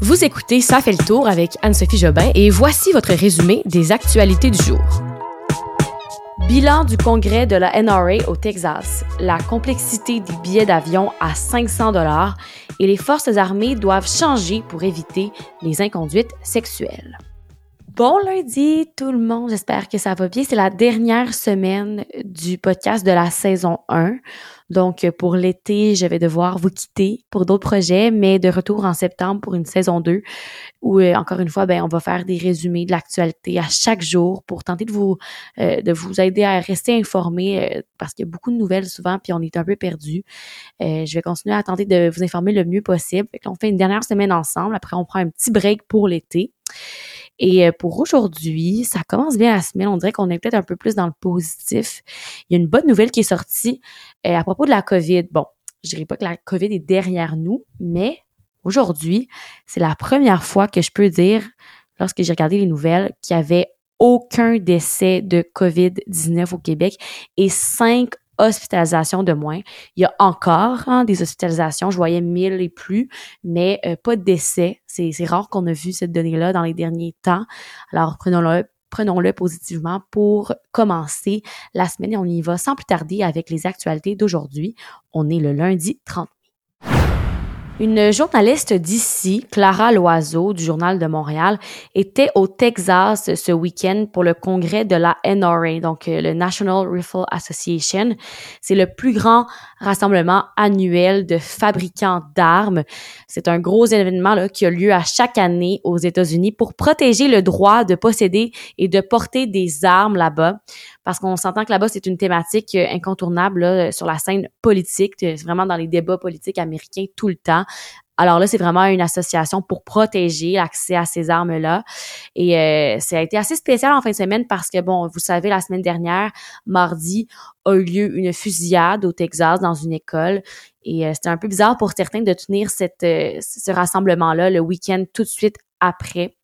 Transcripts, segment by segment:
Vous écoutez Ça fait le tour avec Anne-Sophie Jobin et voici votre résumé des actualités du jour. Bilan du congrès de la NRA au Texas, la complexité des billets d'avion à 500 dollars et les forces armées doivent changer pour éviter les inconduites sexuelles. Bon lundi tout le monde, j'espère que ça va bien. C'est la dernière semaine du podcast de la saison 1. Donc pour l'été, je vais devoir vous quitter pour d'autres projets, mais de retour en septembre pour une saison 2 où euh, encore une fois ben on va faire des résumés de l'actualité à chaque jour pour tenter de vous euh, de vous aider à rester informé euh, parce qu'il y a beaucoup de nouvelles souvent puis on est un peu perdu. je vais continuer à tenter de vous informer le mieux possible. Fait on fait une dernière semaine ensemble, après on prend un petit break pour l'été. Et euh, pour aujourd'hui, ça commence bien la semaine. On dirait qu'on est peut-être un peu plus dans le positif. Il y a une bonne nouvelle qui est sortie euh, à propos de la COVID. Bon, je dirais pas que la COVID est derrière nous, mais aujourd'hui, c'est la première fois que je peux dire, lorsque j'ai regardé les nouvelles, qu'il y avait aucun décès de COVID-19 au Québec et cinq hospitalisations de moins. Il y a encore hein, des hospitalisations, je voyais 1000 et plus, mais euh, pas de décès. C'est, rare qu'on a vu cette donnée-là dans les derniers temps. Alors prenons-le prenons-le positivement pour commencer la semaine et on y va sans plus tarder avec les actualités d'aujourd'hui. On est le lundi 30 une journaliste d'ici, Clara Loiseau, du Journal de Montréal, était au Texas ce week-end pour le congrès de la NRA, donc euh, le National Rifle Association. C'est le plus grand rassemblement annuel de fabricants d'armes. C'est un gros événement là, qui a lieu à chaque année aux États-Unis pour protéger le droit de posséder et de porter des armes là-bas parce qu'on s'entend que là-bas, c'est une thématique euh, incontournable sur la scène politique, c'est vraiment dans les débats politiques américains tout le temps. Alors là, c'est vraiment une association pour protéger l'accès à ces armes-là. Et euh, ça a été assez spécial en fin de semaine parce que, bon, vous savez, la semaine dernière, mardi, a eu lieu une fusillade au Texas dans une école. Et euh, c'était un peu bizarre pour certains de tenir cette, ce rassemblement-là le week-end tout de suite après.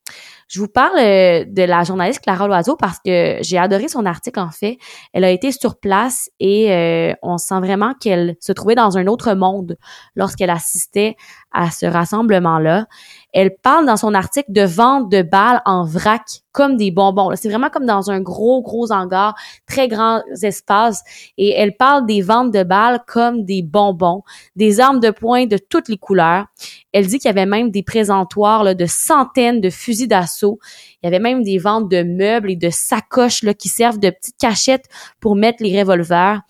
Je vous parle euh, de la journaliste Clara Loiseau parce que j'ai adoré son article en fait. Elle a été sur place et euh, on sent vraiment qu'elle se trouvait dans un autre monde lorsqu'elle assistait à ce rassemblement-là. Elle parle dans son article de vente de balles en vrac comme des bonbons. C'est vraiment comme dans un gros, gros hangar, très grands espaces. Et elle parle des ventes de balles comme des bonbons, des armes de poing de toutes les couleurs. Elle dit qu'il y avait même des présentoirs là, de centaines de fusils d'assaut. Il y avait même des ventes de meubles et de sacoches qui servent de petites cachettes pour mettre les revolvers.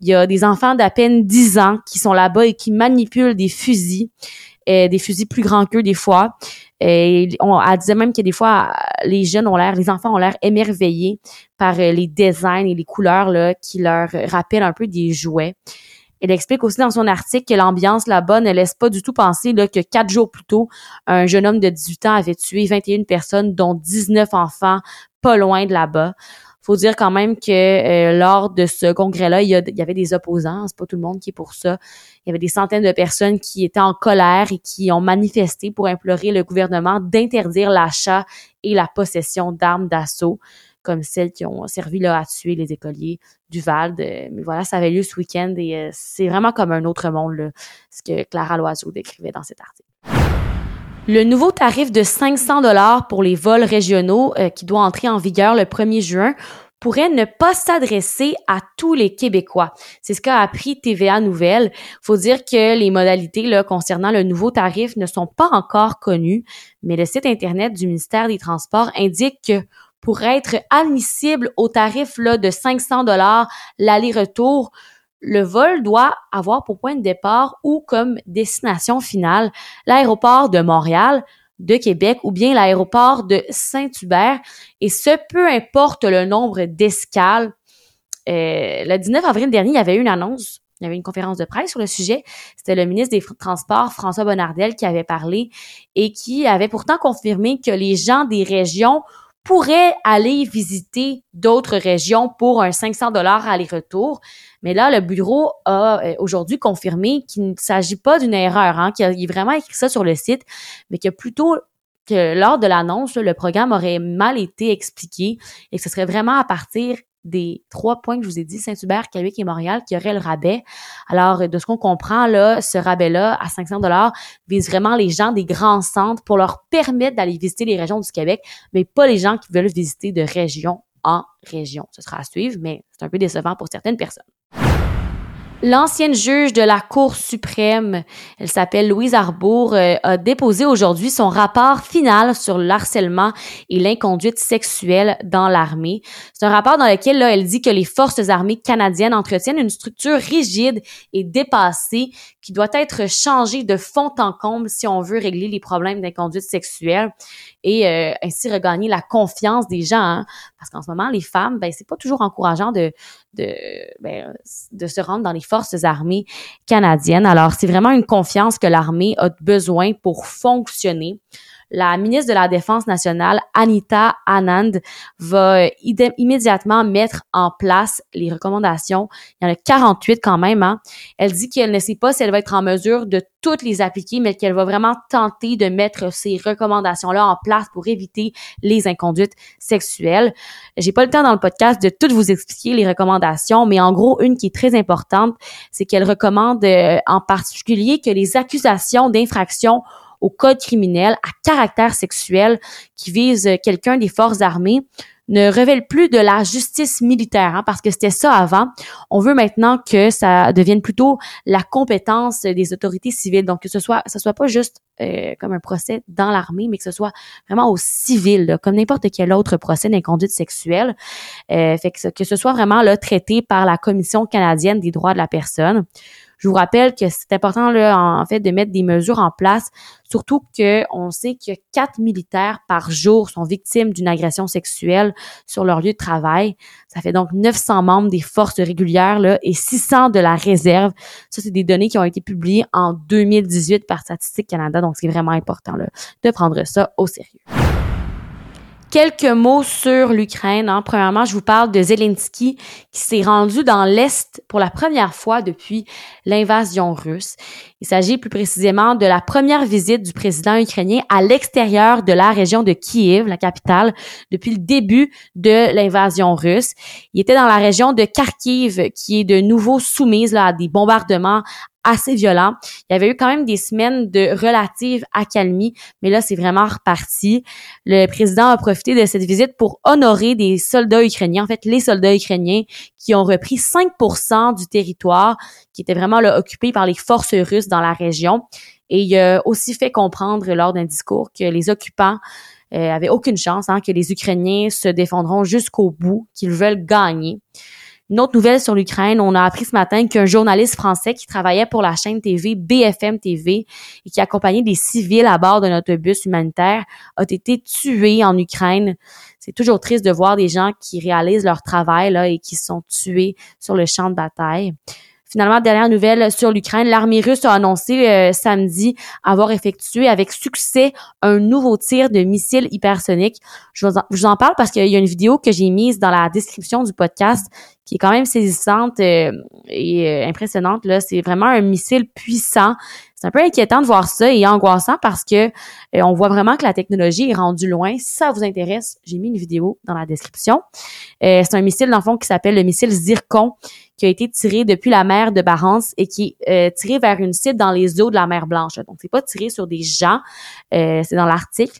Il y a des enfants d'à peine 10 ans qui sont là-bas et qui manipulent des fusils. Euh, des fusils plus grands qu'eux des fois. On, elle disait même que des fois, les jeunes ont l'air, les enfants ont l'air émerveillés par euh, les designs et les couleurs qui leur rappellent un peu des jouets. Elle explique aussi dans son article que l'ambiance là-bas ne laisse pas du tout penser là, que quatre jours plus tôt, un jeune homme de 18 ans avait tué 21 personnes, dont 19 enfants, pas loin de là-bas faut dire quand même que euh, lors de ce congrès-là, il, y, avait des opposants. C'est pas tout le monde qui est pour ça. Il y avait des centaines de personnes qui étaient en colère et qui ont manifesté pour implorer le gouvernement d'interdire l'achat et la possession d'armes d'assaut comme celles qui ont servi là, à tuer les écoliers du Val. Mais voilà, ça avait lieu ce week-end et euh, c'est vraiment comme un autre monde, là, ce que Clara Loiseau décrivait dans cet article. Le nouveau tarif de 500 dollars pour les vols régionaux euh, qui doit entrer en vigueur le 1er juin pourrait ne pas s'adresser à tous les Québécois. C'est ce qu'a appris TVA Nouvelle. Faut dire que les modalités concernant le nouveau tarif ne sont pas encore connues, mais le site internet du ministère des Transports indique que pour être admissible au tarif là, de 500 dollars l'aller-retour, le vol doit avoir pour point de départ ou comme destination finale l'aéroport de Montréal, de Québec ou bien l'aéroport de Saint-Hubert. Et ce, peu importe le nombre d'escales. Euh, le 19 avril dernier, il y avait eu une annonce il y avait une conférence de presse sur le sujet. C'était le ministre des Transports, François Bonnardel, qui avait parlé et qui avait pourtant confirmé que les gens des régions pourrait aller visiter d'autres régions pour un 500 dollars aller-retour. Mais là, le bureau a euh, aujourd'hui confirmé qu'il ne s'agit pas d'une erreur, hein, qu'il a vraiment écrit ça sur le site, mais que plutôt que lors de l'annonce, le programme aurait mal été expliqué et que ce serait vraiment à partir des trois points que je vous ai dit, Saint-Hubert, Québec et Montréal, qui auraient le rabais. Alors, de ce qu'on comprend, là, ce rabais-là, à 500 dollars, vise vraiment les gens des grands centres pour leur permettre d'aller visiter les régions du Québec, mais pas les gens qui veulent visiter de région en région. Ce sera à suivre, mais c'est un peu décevant pour certaines personnes. L'ancienne juge de la Cour suprême, elle s'appelle Louise Arbour, euh, a déposé aujourd'hui son rapport final sur le harcèlement et l'inconduite sexuelle dans l'armée. C'est un rapport dans lequel là, elle dit que les forces armées canadiennes entretiennent une structure rigide et dépassée qui doit être changée de fond en comble si on veut régler les problèmes d'inconduite sexuelle et euh, ainsi regagner la confiance des gens. Hein. Parce qu'en ce moment, les femmes, ben c'est pas toujours encourageant de de ben, de se rendre dans les forces armées canadiennes. Alors c'est vraiment une confiance que l'armée a besoin pour fonctionner la ministre de la Défense nationale, Anita Anand, va immédiatement mettre en place les recommandations. Il y en a 48 quand même. Hein. Elle dit qu'elle ne sait pas si elle va être en mesure de toutes les appliquer, mais qu'elle va vraiment tenter de mettre ces recommandations-là en place pour éviter les inconduites sexuelles. J'ai pas le temps dans le podcast de tout vous expliquer les recommandations, mais en gros, une qui est très importante, c'est qu'elle recommande euh, en particulier que les accusations d'infraction au code criminel à caractère sexuel qui vise quelqu'un des forces armées ne révèle plus de la justice militaire, hein, parce que c'était ça avant. On veut maintenant que ça devienne plutôt la compétence des autorités civiles. Donc que ce soit, ce soit pas juste euh, comme un procès dans l'armée, mais que ce soit vraiment au civil, comme n'importe quel autre procès d'inconduite sexuelle. Euh, fait que, que ce soit vraiment là traité par la Commission canadienne des droits de la personne. Je vous rappelle que c'est important là, en, fait de mettre des mesures en place, surtout que on sait que quatre militaires par jour sont victimes d'une agression sexuelle sur leur lieu de travail. Ça fait donc 900 membres des forces régulières là, et 600 de la réserve. Ça, c'est des données qui ont été publiées en 2018 par Statistique Canada, donc c'est vraiment important là, de prendre ça au sérieux. Quelques mots sur l'Ukraine. Hein. Premièrement, je vous parle de Zelensky qui s'est rendu dans l'Est pour la première fois depuis l'invasion russe. Il s'agit plus précisément de la première visite du président ukrainien à l'extérieur de la région de Kiev, la capitale, depuis le début de l'invasion russe. Il était dans la région de Kharkiv, qui est de nouveau soumise à des bombardements assez violent. Il y avait eu quand même des semaines de relative accalmie, mais là, c'est vraiment reparti. Le président a profité de cette visite pour honorer des soldats ukrainiens, en fait, les soldats ukrainiens qui ont repris 5 du territoire qui était vraiment là, occupé par les forces russes dans la région. Et il a aussi fait comprendre lors d'un discours que les occupants euh, avaient aucune chance, hein, que les Ukrainiens se défendront jusqu'au bout, qu'ils veulent gagner. Une autre nouvelle sur l'Ukraine, on a appris ce matin qu'un journaliste français qui travaillait pour la chaîne TV BFM TV et qui accompagnait des civils à bord d'un autobus humanitaire a été tué en Ukraine. C'est toujours triste de voir des gens qui réalisent leur travail là, et qui sont tués sur le champ de bataille. Finalement, dernière nouvelle sur l'Ukraine, l'armée russe a annoncé euh, samedi avoir effectué avec succès un nouveau tir de missiles hypersoniques. Je vous en, parle parce qu'il y a une vidéo que j'ai mise dans la description du podcast qui est quand même saisissante euh, et euh, impressionnante. Là, c'est vraiment un missile puissant. C'est un peu inquiétant de voir ça et angoissant parce que on voit vraiment que la technologie est rendue loin. Si ça vous intéresse, j'ai mis une vidéo dans la description. c'est un missile dans le fond qui s'appelle le missile Zircon qui a été tiré depuis la mer de Barents et qui est euh, tiré vers une cible dans les eaux de la mer Blanche. Donc, c'est pas tiré sur des gens, euh, c'est dans l'article.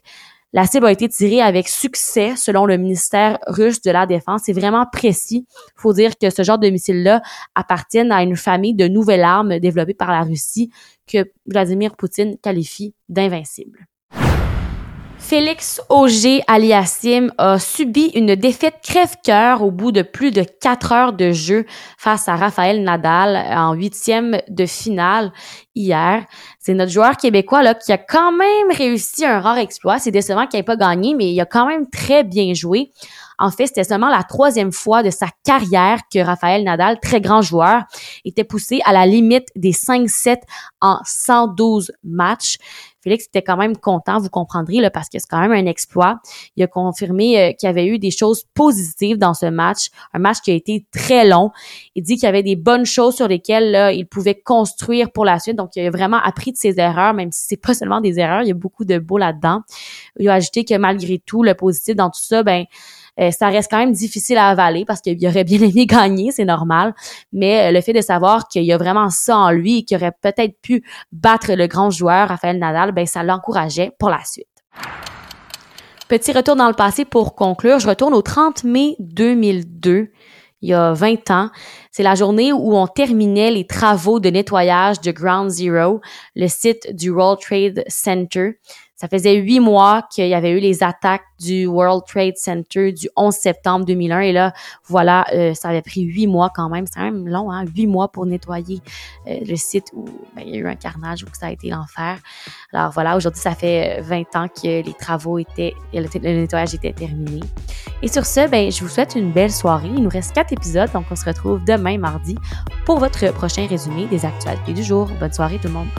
La cible a été tirée avec succès selon le ministère russe de la Défense. C'est vraiment précis. Faut dire que ce genre de missiles-là appartiennent à une famille de nouvelles armes développées par la Russie que Vladimir Poutine qualifie d'invincibles. Félix Auger aliassim a subi une défaite crève-cœur au bout de plus de quatre heures de jeu face à Raphaël Nadal en huitième de finale hier. C'est notre joueur québécois là qui a quand même réussi un rare exploit. C'est décevant qu'il n'ait pas gagné, mais il a quand même très bien joué. En fait, c'était seulement la troisième fois de sa carrière que Raphaël Nadal, très grand joueur, était poussé à la limite des 5-7 en 112 matchs. Félix était quand même content, vous comprendrez, là, parce que c'est quand même un exploit. Il a confirmé euh, qu'il y avait eu des choses positives dans ce match, un match qui a été très long. Il dit qu'il y avait des bonnes choses sur lesquelles il pouvait construire pour la suite. Donc, il a vraiment appris de ses erreurs, même si c'est pas seulement des erreurs, il y a beaucoup de beau là-dedans. Il a ajouté que malgré tout, le positif dans tout ça, ben Euh, ça reste quand même difficile à avaler parce qu'il aurait bien aimé gagner, c'est normal. Mais euh, le fait de savoir qu'il y a vraiment ça en lui et qu'il aurait peut-être pu battre le grand joueur Rafael Nadal, ben ça l'encourageait pour la suite. Petit retour dans le passé pour conclure. Je retourne au 30 mai 2002 il y a 20 ans. C'est la journée où on terminait les travaux de nettoyage de Ground Zero, le site du World Trade Center. Ça faisait huit mois qu'il y avait eu les attaques du World Trade Center du 11 septembre 2001. Et là, voilà, euh, ça avait pris huit mois quand même. C'est quand même long, hein? Huit mois pour nettoyer euh, le site où ben, il y a eu un carnage, où ça a été l'enfer. Alors voilà, aujourd'hui, ça fait 20 euh, ans que les travaux étaient, le, nettoyage était terminé. Et sur ce, ben, je vous souhaite une belle soirée. Il nous reste quatre épisodes, donc on se retrouve demain mardi pour votre prochain résumé des actualités du jour. Bonne soirée tout le monde.